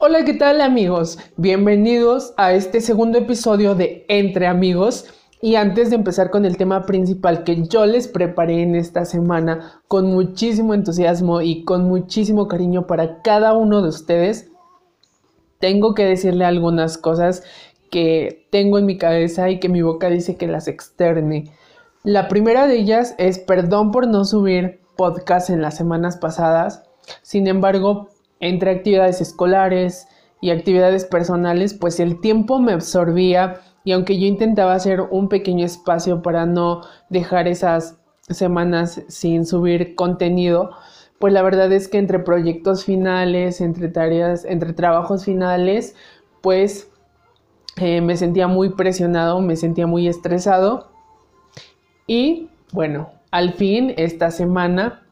Hola, ¿qué tal amigos? Bienvenidos a este segundo episodio de Entre Amigos. Y antes de empezar con el tema principal que yo les preparé en esta semana con muchísimo entusiasmo y con muchísimo cariño para cada uno de ustedes, tengo que decirle algunas cosas que tengo en mi cabeza y que mi boca dice que las externe. La primera de ellas es perdón por no subir podcast en las semanas pasadas. Sin embargo, entre actividades escolares y actividades personales, pues el tiempo me absorbía y aunque yo intentaba hacer un pequeño espacio para no dejar esas semanas sin subir contenido, pues la verdad es que entre proyectos finales, entre tareas, entre trabajos finales, pues eh, me sentía muy presionado, me sentía muy estresado. Y bueno, al fin esta semana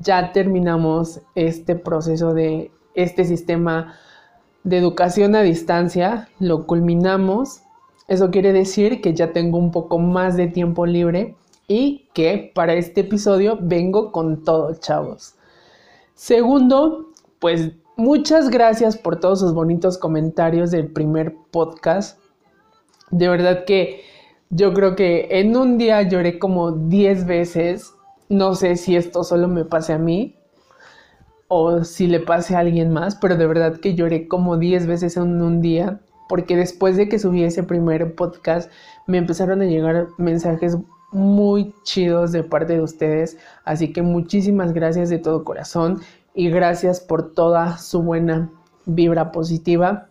ya terminamos este proceso de este sistema de educación a distancia, lo culminamos. Eso quiere decir que ya tengo un poco más de tiempo libre y que para este episodio vengo con todo, chavos. Segundo, pues muchas gracias por todos sus bonitos comentarios del primer podcast. De verdad que yo creo que en un día lloré como 10 veces no sé si esto solo me pase a mí o si le pase a alguien más, pero de verdad que lloré como 10 veces en un día, porque después de que subí ese primer podcast me empezaron a llegar mensajes muy chidos de parte de ustedes, así que muchísimas gracias de todo corazón y gracias por toda su buena vibra positiva.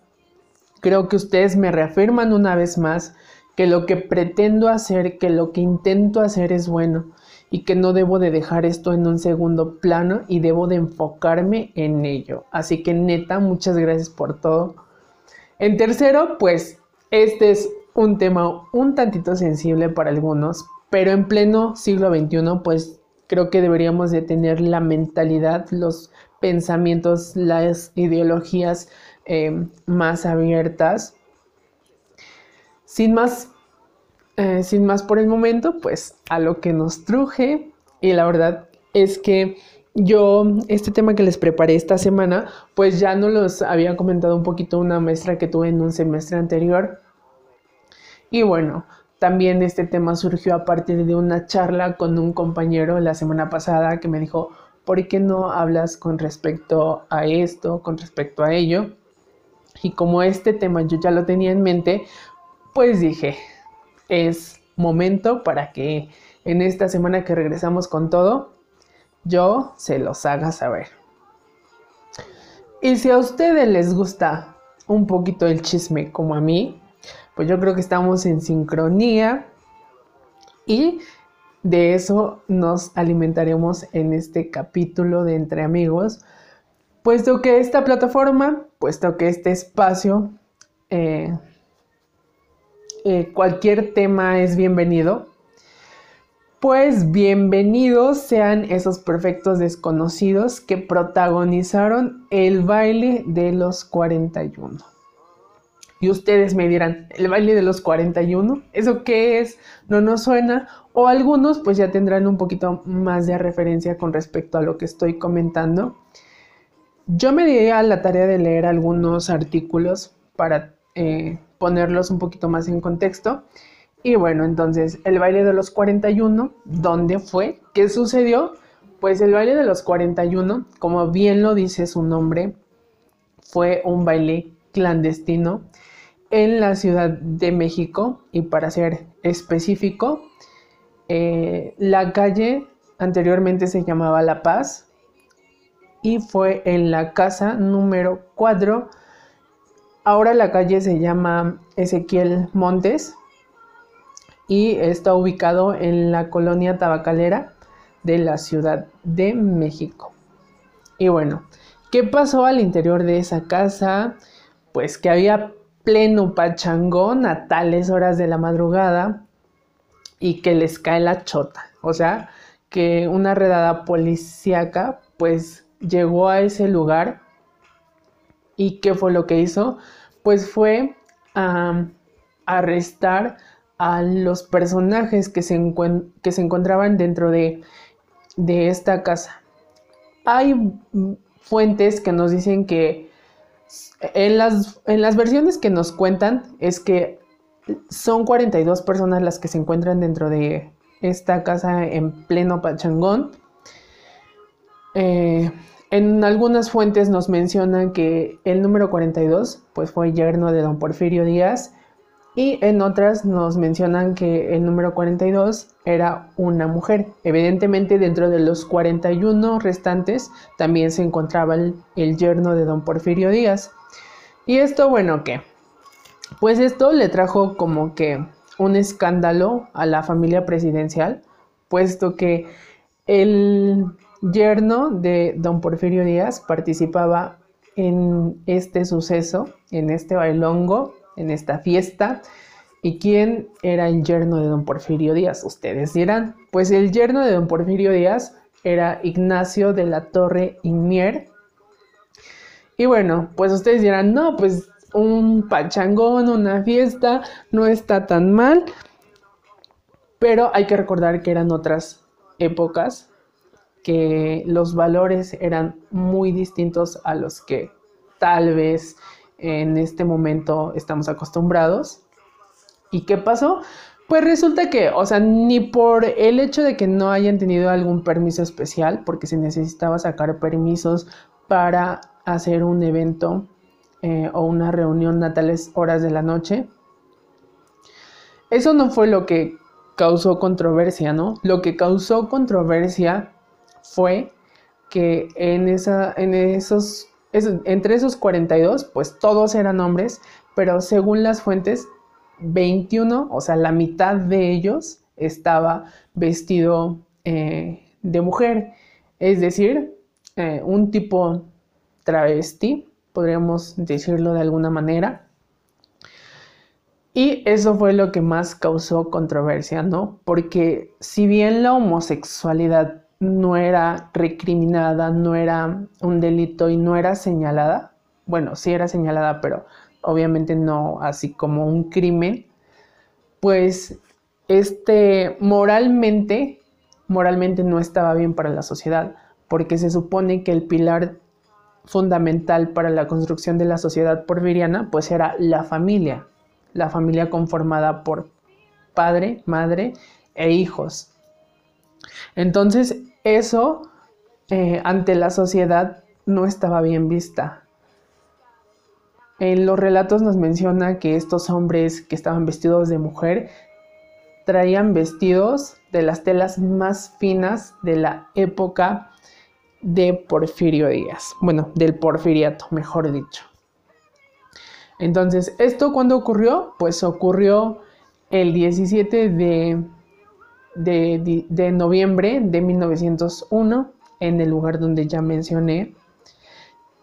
Creo que ustedes me reafirman una vez más que lo que pretendo hacer, que lo que intento hacer es bueno y que no debo de dejar esto en un segundo plano y debo de enfocarme en ello. Así que neta, muchas gracias por todo. En tercero, pues este es un tema un tantito sensible para algunos, pero en pleno siglo XXI, pues creo que deberíamos de tener la mentalidad, los pensamientos, las ideologías eh, más abiertas. Sin más eh, sin más por el momento, pues a lo que nos truje. Y la verdad es que yo, este tema que les preparé esta semana, pues ya no los había comentado un poquito una maestra que tuve en un semestre anterior. Y bueno, también este tema surgió a partir de una charla con un compañero la semana pasada que me dijo, ¿por qué no hablas con respecto a esto, con respecto a ello? Y como este tema yo ya lo tenía en mente, pues dije, es momento para que en esta semana que regresamos con todo, yo se los haga saber. Y si a ustedes les gusta un poquito el chisme como a mí, pues yo creo que estamos en sincronía y de eso nos alimentaremos en este capítulo de Entre Amigos, puesto que esta plataforma, puesto que este espacio eh, eh, cualquier tema es bienvenido, pues bienvenidos sean esos perfectos desconocidos que protagonizaron el baile de los 41. Y ustedes me dirán, ¿el baile de los 41? ¿Eso qué es? ¿No nos suena? O algunos pues ya tendrán un poquito más de referencia con respecto a lo que estoy comentando. Yo me di a la tarea de leer algunos artículos para eh, ponerlos un poquito más en contexto. Y bueno, entonces, el baile de los 41, ¿dónde fue? ¿Qué sucedió? Pues el baile de los 41, como bien lo dice su nombre, fue un baile clandestino en la Ciudad de México y para ser específico, eh, la calle anteriormente se llamaba La Paz y fue en la casa número 4 Ahora la calle se llama Ezequiel Montes y está ubicado en la colonia tabacalera de la Ciudad de México. Y bueno, ¿qué pasó al interior de esa casa? Pues que había pleno pachangón a tales horas de la madrugada y que les cae la chota. O sea, que una redada policíaca pues llegó a ese lugar y ¿qué fue lo que hizo? pues fue arrestar a los personajes que se, que se encontraban dentro de, esta casa. Hay fuentes que nos dicen que En las, en las versiones que nos cuentan es que son 42 personas las que se encuentran dentro de esta casa en pleno Pachangón. Eh, en algunas fuentes nos mencionan que el número 42 pues fue yerno de don Porfirio Díaz y en otras nos mencionan que el número 42 era una mujer. Evidentemente dentro de los 41 restantes también se encontraba el, yerno de don Porfirio Díaz. Y esto, bueno, ¿qué? Pues esto le trajo como que un escándalo a la familia presidencial, puesto que el yerno de don Porfirio Díaz participaba en este suceso, en este bailongo en esta fiesta. ¿Y quién era el yerno de don Porfirio Díaz? Ustedes dirán. Pues el yerno de don Porfirio Díaz era Ignacio de la Torre Inmier. Y bueno, pues ustedes dirán, no, pues un pachangón, una fiesta, no está tan mal. Pero hay que recordar que eran otras épocas, que los valores eran muy distintos a los que tal vez en este momento estamos acostumbrados. ¿Y qué pasó? Pues resulta que, o sea, ni por el hecho de que no hayan tenido algún permiso especial, porque se necesitaba sacar permisos para hacer un evento eh, o una reunión a tales horas de la noche, eso no fue lo que causó controversia, ¿no? Lo que causó controversia fue que en, esa, en esos entre esos 42, pues todos eran hombres, pero según las fuentes, 21, o sea, la mitad de ellos estaba vestido eh, de mujer, es decir, eh, un tipo travesti, podríamos decirlo de alguna manera. Y eso fue lo que más causó controversia, ¿no? Porque si bien la homosexualidad no era recriminada, no era un delito y no era señalada. Bueno, sí era señalada, pero obviamente no así como un crimen. Pues este moralmente, moralmente no estaba bien para la sociedad, porque se supone que el pilar fundamental para la construcción de la sociedad porfiriana pues era la familia, la familia conformada por padre, madre e hijos. Entonces, eso eh, ante la sociedad no estaba bien vista. En los relatos nos menciona que estos hombres que estaban vestidos de mujer traían vestidos de las telas más finas de la época de Porfirio Díaz. Bueno, del porfiriato, mejor dicho. Entonces, ¿esto cuándo ocurrió? Pues ocurrió el 17 de de, noviembre de 1901 en el lugar donde ya mencioné.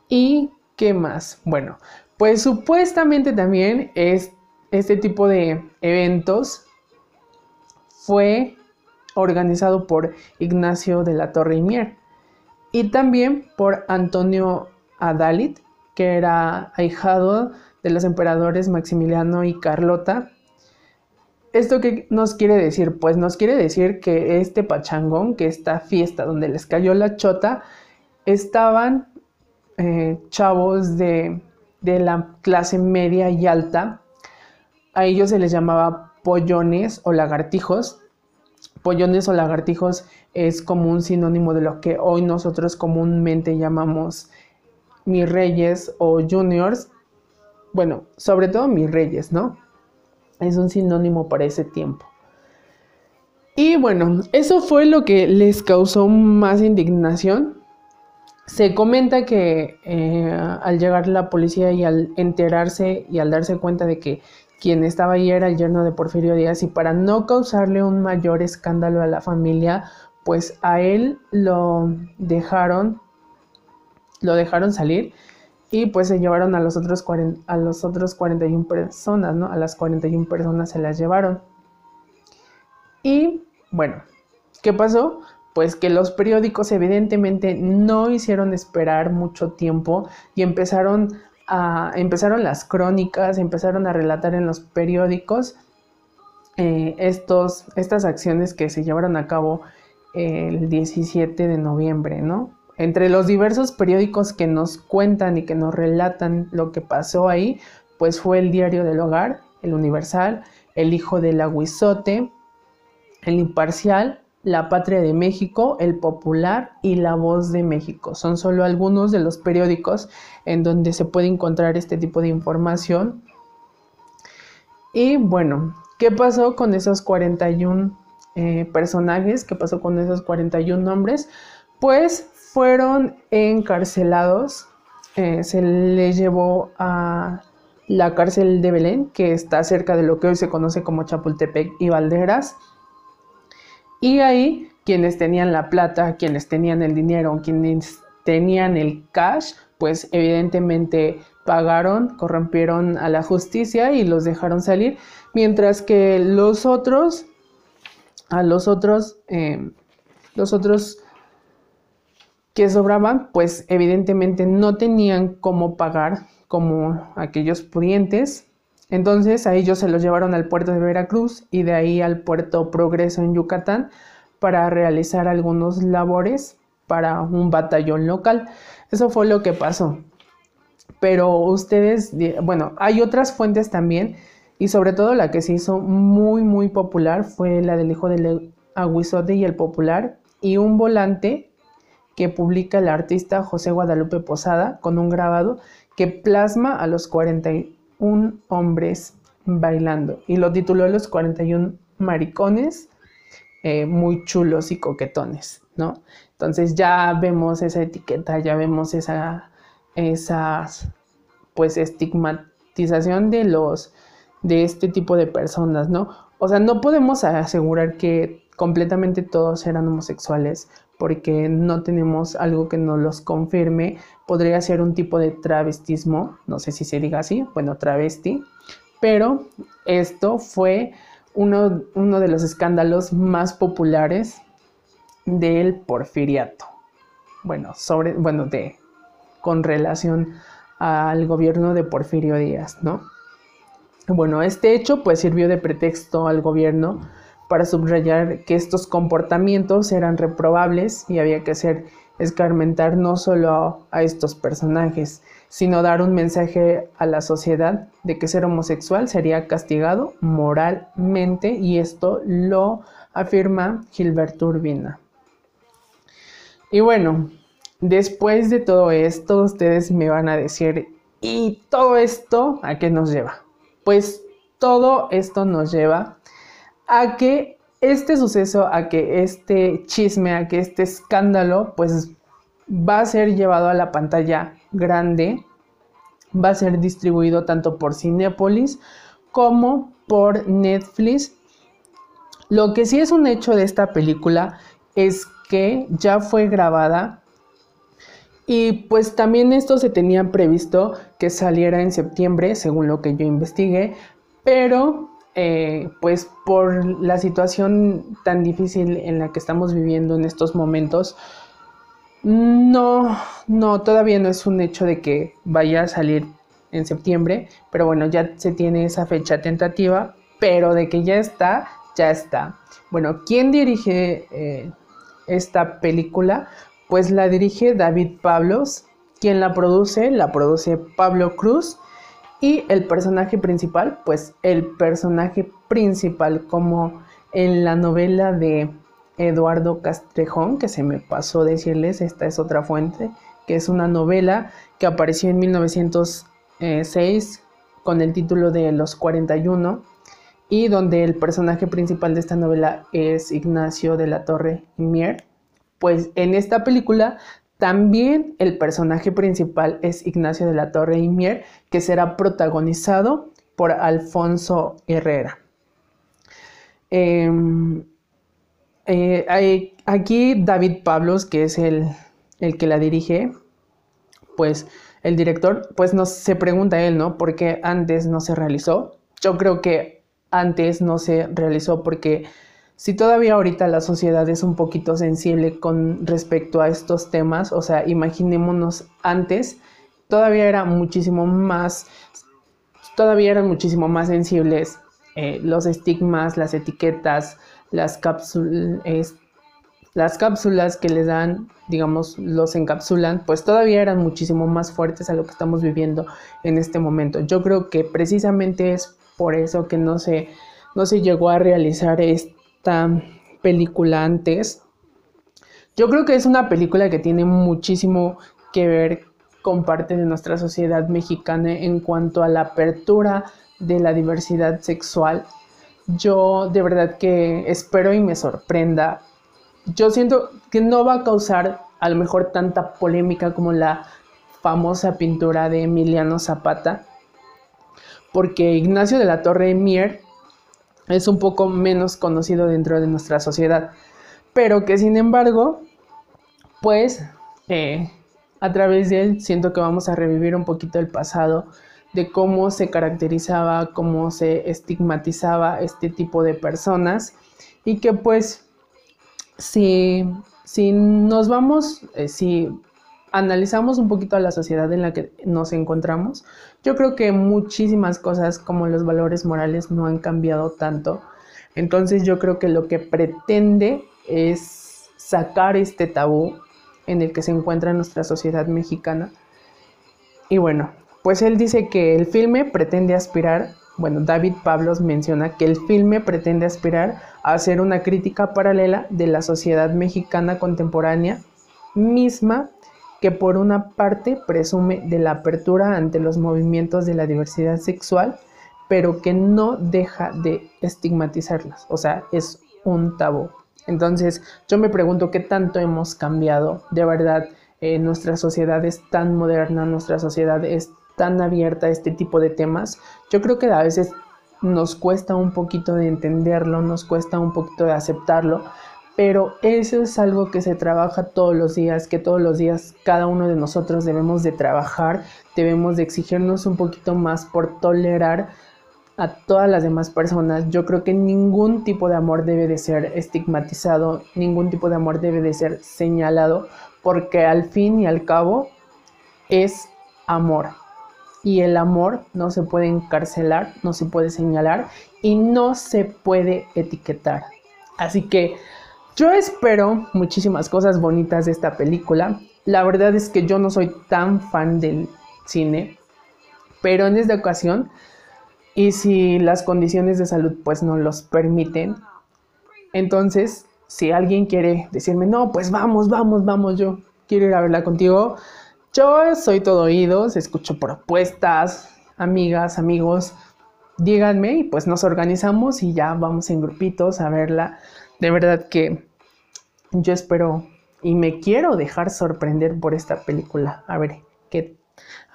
¿Y qué más? Bueno, pues supuestamente también es, este tipo de eventos fue organizado por Ignacio de la Torre y Mier y también por Antonio Adalit, que era ahijado de los emperadores Maximiliano y Carlota ¿Esto qué nos quiere decir? Pues nos quiere decir que este pachangón, que esta fiesta donde les cayó la chota, estaban eh, chavos de, de la clase media y alta. A ellos se les llamaba pollones o lagartijos. Pollones o lagartijos es como un sinónimo de lo que hoy nosotros comúnmente llamamos mis reyes o juniors. Bueno, sobre todo mis reyes, ¿no? Es un sinónimo para ese tiempo. Y bueno, eso fue lo que les causó más indignación. Se comenta que eh, al llegar la policía y al enterarse y al darse cuenta de que quien estaba ahí era el yerno de Porfirio Díaz y para no causarle un mayor escándalo a la familia, pues a él lo dejaron, lo dejaron salir y pues se llevaron a los otros, a los otros 41 personas, ¿no? A las 41 personas se las llevaron. Y bueno, ¿qué pasó? Pues que los periódicos evidentemente no hicieron esperar mucho tiempo y empezaron a, empezaron las crónicas, empezaron a relatar en los periódicos eh, estos, estas acciones que se llevaron a cabo el 17 de noviembre, ¿no? Entre los diversos periódicos que nos cuentan y que nos relatan lo que pasó ahí, pues fue el Diario del Hogar, el Universal, el Hijo del Aguizote, el Imparcial, La Patria de México, El Popular y La Voz de México. Son solo algunos de los periódicos en donde se puede encontrar este tipo de información. Y bueno, ¿qué pasó con esos 41 eh, personajes? ¿Qué pasó con esos 41 nombres? Pues fueron encarcelados, eh, se les llevó a la cárcel de Belén, que está cerca de lo que hoy se conoce como Chapultepec y Valderas. Y ahí quienes tenían la plata, quienes tenían el dinero, quienes tenían el cash, pues evidentemente pagaron, corrompieron a la justicia y los dejaron salir, mientras que los otros, a los otros, eh, los otros que sobraban, pues evidentemente no tenían cómo pagar como aquellos pudientes. Entonces a ellos se los llevaron al puerto de Veracruz y de ahí al puerto Progreso en Yucatán para realizar algunos labores para un batallón local. Eso fue lo que pasó. Pero ustedes, bueno, hay otras fuentes también y sobre todo la que se hizo muy muy popular fue la del hijo del aguizote y el popular y un volante que publica el artista José Guadalupe Posada con un grabado que plasma a los 41 hombres bailando y lo tituló Los 41 maricones eh, muy chulos y coquetones, ¿no? Entonces ya vemos esa etiqueta, ya vemos esa, pues estigmatización de los de este tipo de personas, ¿no? O sea, no podemos asegurar que completamente todos eran homosexuales porque no tenemos algo que nos los confirme. Podría ser un tipo de travestismo, no sé si se diga así, bueno, travesti, pero esto fue uno, uno de los escándalos más populares del porfiriato. Bueno, sobre, bueno, de, con relación al gobierno de Porfirio Díaz, ¿no? Bueno, este hecho pues sirvió de pretexto al gobierno para subrayar que estos comportamientos eran reprobables y había que hacer escarmentar no solo a, estos personajes, sino dar un mensaje a la sociedad de que ser homosexual sería castigado moralmente y esto lo afirma Gilberto Urbina. Y bueno, después de todo esto, ustedes me van a decir, ¿y todo esto a qué nos lleva? Pues todo esto nos lleva a que este suceso, a que este chisme, a que este escándalo, pues va a ser llevado a la pantalla grande, va a ser distribuido tanto por Cinepolis como por Netflix. Lo que sí es un hecho de esta película es que ya fue grabada y pues también esto se tenía previsto que saliera en septiembre, según lo que yo investigué, pero eh, pues por la situación tan difícil en la que estamos viviendo en estos momentos, no, no, todavía no es un hecho de que vaya a salir en septiembre, pero bueno, ya se tiene esa fecha tentativa, pero de que ya está, ya está. Bueno, ¿quién dirige eh, esta película? Pues la dirige David Pablos, quien la produce, la produce Pablo Cruz, y el personaje principal, pues el personaje principal como en la novela de Eduardo Castrejón, que se me pasó decirles, esta es otra fuente, que es una novela que apareció en 1906 con el título de Los 41 y donde el personaje principal de esta novela es Ignacio de la Torre Mier. Pues en esta película también el personaje principal es Ignacio de la Torre y Mier, que será protagonizado por Alfonso Herrera. Em, eh, aquí David Pablos, que es el, que la dirige, pues el director, pues nos, se pregunta él, ¿no? ¿Por qué antes no se realizó? Yo creo que antes no se realizó porque si todavía ahorita la sociedad es un poquito sensible con respecto a estos temas, o sea, imaginémonos antes, todavía era muchísimo más, todavía eran muchísimo más sensibles eh, los estigmas, las etiquetas, las cápsulas, las cápsulas que les dan, digamos, los encapsulan, pues todavía eran muchísimo más fuertes a lo que estamos viviendo en este momento. Yo creo que precisamente es por eso que no se, no se llegó a realizar esta película antes. Yo creo que es una película que tiene muchísimo que ver con parte de nuestra sociedad mexicana en cuanto a la apertura de la diversidad sexual. Yo de verdad que espero y me sorprenda. Yo siento que no va a causar a lo mejor tanta polémica como la famosa pintura de Emiliano Zapata, porque Ignacio de la Torre Mier es un poco menos conocido dentro de nuestra sociedad, pero que sin embargo, pues eh, a través de él siento que vamos a revivir un poquito el pasado de cómo se caracterizaba, cómo se estigmatizaba este tipo de personas y que pues si, si nos vamos, eh, si analizamos un poquito a la sociedad en la que nos encontramos, yo creo que muchísimas cosas como los valores morales no han cambiado tanto. Entonces yo creo que lo que pretende es sacar este tabú en el que se encuentra nuestra sociedad mexicana. Y bueno, pues él dice que el filme pretende aspirar, bueno, David Pablos menciona que el filme pretende aspirar a hacer una crítica paralela de la sociedad mexicana contemporánea misma que por una parte presume de la apertura ante los movimientos de la diversidad sexual, pero que no deja de estigmatizarlas, o sea, es un tabú. Entonces, yo me pregunto qué tanto hemos cambiado, de verdad, eh, nuestra sociedad es tan moderna, nuestra sociedad es tan abierta a este tipo de temas. Yo creo que a veces nos cuesta un poquito de entenderlo, nos cuesta un poquito de aceptarlo, pero eso es algo que se trabaja todos los días, que todos los días cada uno de nosotros debemos de trabajar, debemos de exigirnos un poquito más por tolerar a todas las demás personas. Yo creo que ningún tipo de amor debe de ser estigmatizado, ningún tipo de amor debe de ser señalado, porque al fin y al cabo es amor. Y el amor no se puede encarcelar, no se puede señalar y no se puede etiquetar. Así que yo espero muchísimas cosas bonitas de esta película. La verdad es que yo no soy tan fan del cine, pero en esta ocasión, y si las condiciones de salud pues no los permiten, entonces si alguien quiere decirme, no, pues vamos, vamos, vamos, yo quiero ir a verla contigo, yo soy todo oídos, escucho propuestas, amigas, amigos, díganme y pues nos organizamos y ya vamos en grupitos a verla de verdad que yo espero y me quiero dejar sorprender por esta película. A ver qué,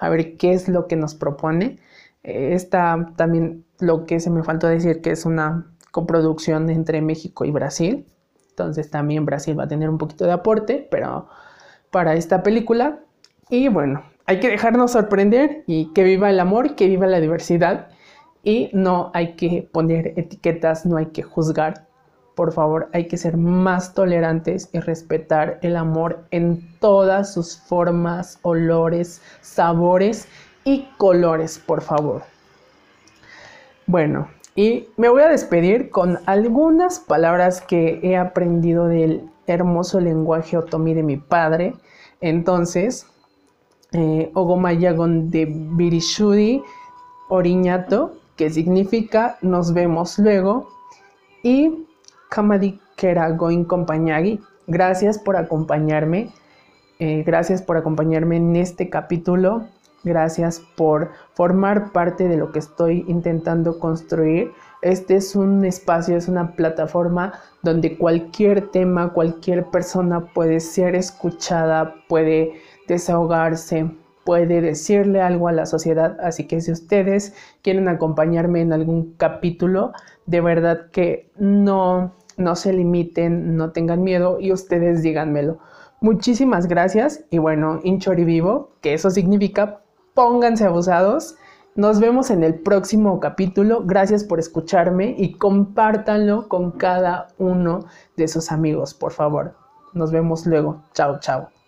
a ver qué es lo que nos propone. Eh, esta también lo que se me faltó decir que es una coproducción entre México y Brasil. Entonces también Brasil va a tener un poquito de aporte, pero para esta película. Y bueno, hay que dejarnos sorprender y que viva el amor, que viva la diversidad. Y no hay que poner etiquetas, no hay que juzgar, por favor, hay que ser más tolerantes y respetar el amor en todas sus formas, olores, sabores y colores, por favor. Bueno, y me voy a despedir con algunas palabras que he aprendido del hermoso lenguaje otomí de mi padre. Entonces, eh, Ogomayagon de Birishudi Oriñato, que significa nos vemos luego, y Kamadi Keragoin Compañagui. Gracias por acompañarme. Eh, gracias por acompañarme en este capítulo. Gracias por formar parte de lo que estoy intentando construir. Este es un espacio, es una plataforma donde cualquier tema, cualquier persona puede ser escuchada, puede desahogarse, puede decirle algo a la sociedad. Así que si ustedes quieren acompañarme en algún capítulo, de verdad que no, no se limiten, no tengan miedo y ustedes díganmelo. Muchísimas gracias y bueno, Inchori vivo, que eso significa pónganse abusados. Nos vemos en el próximo capítulo. Gracias por escucharme y compártanlo con cada uno de sus amigos, por favor. Nos vemos luego. Chao, chao.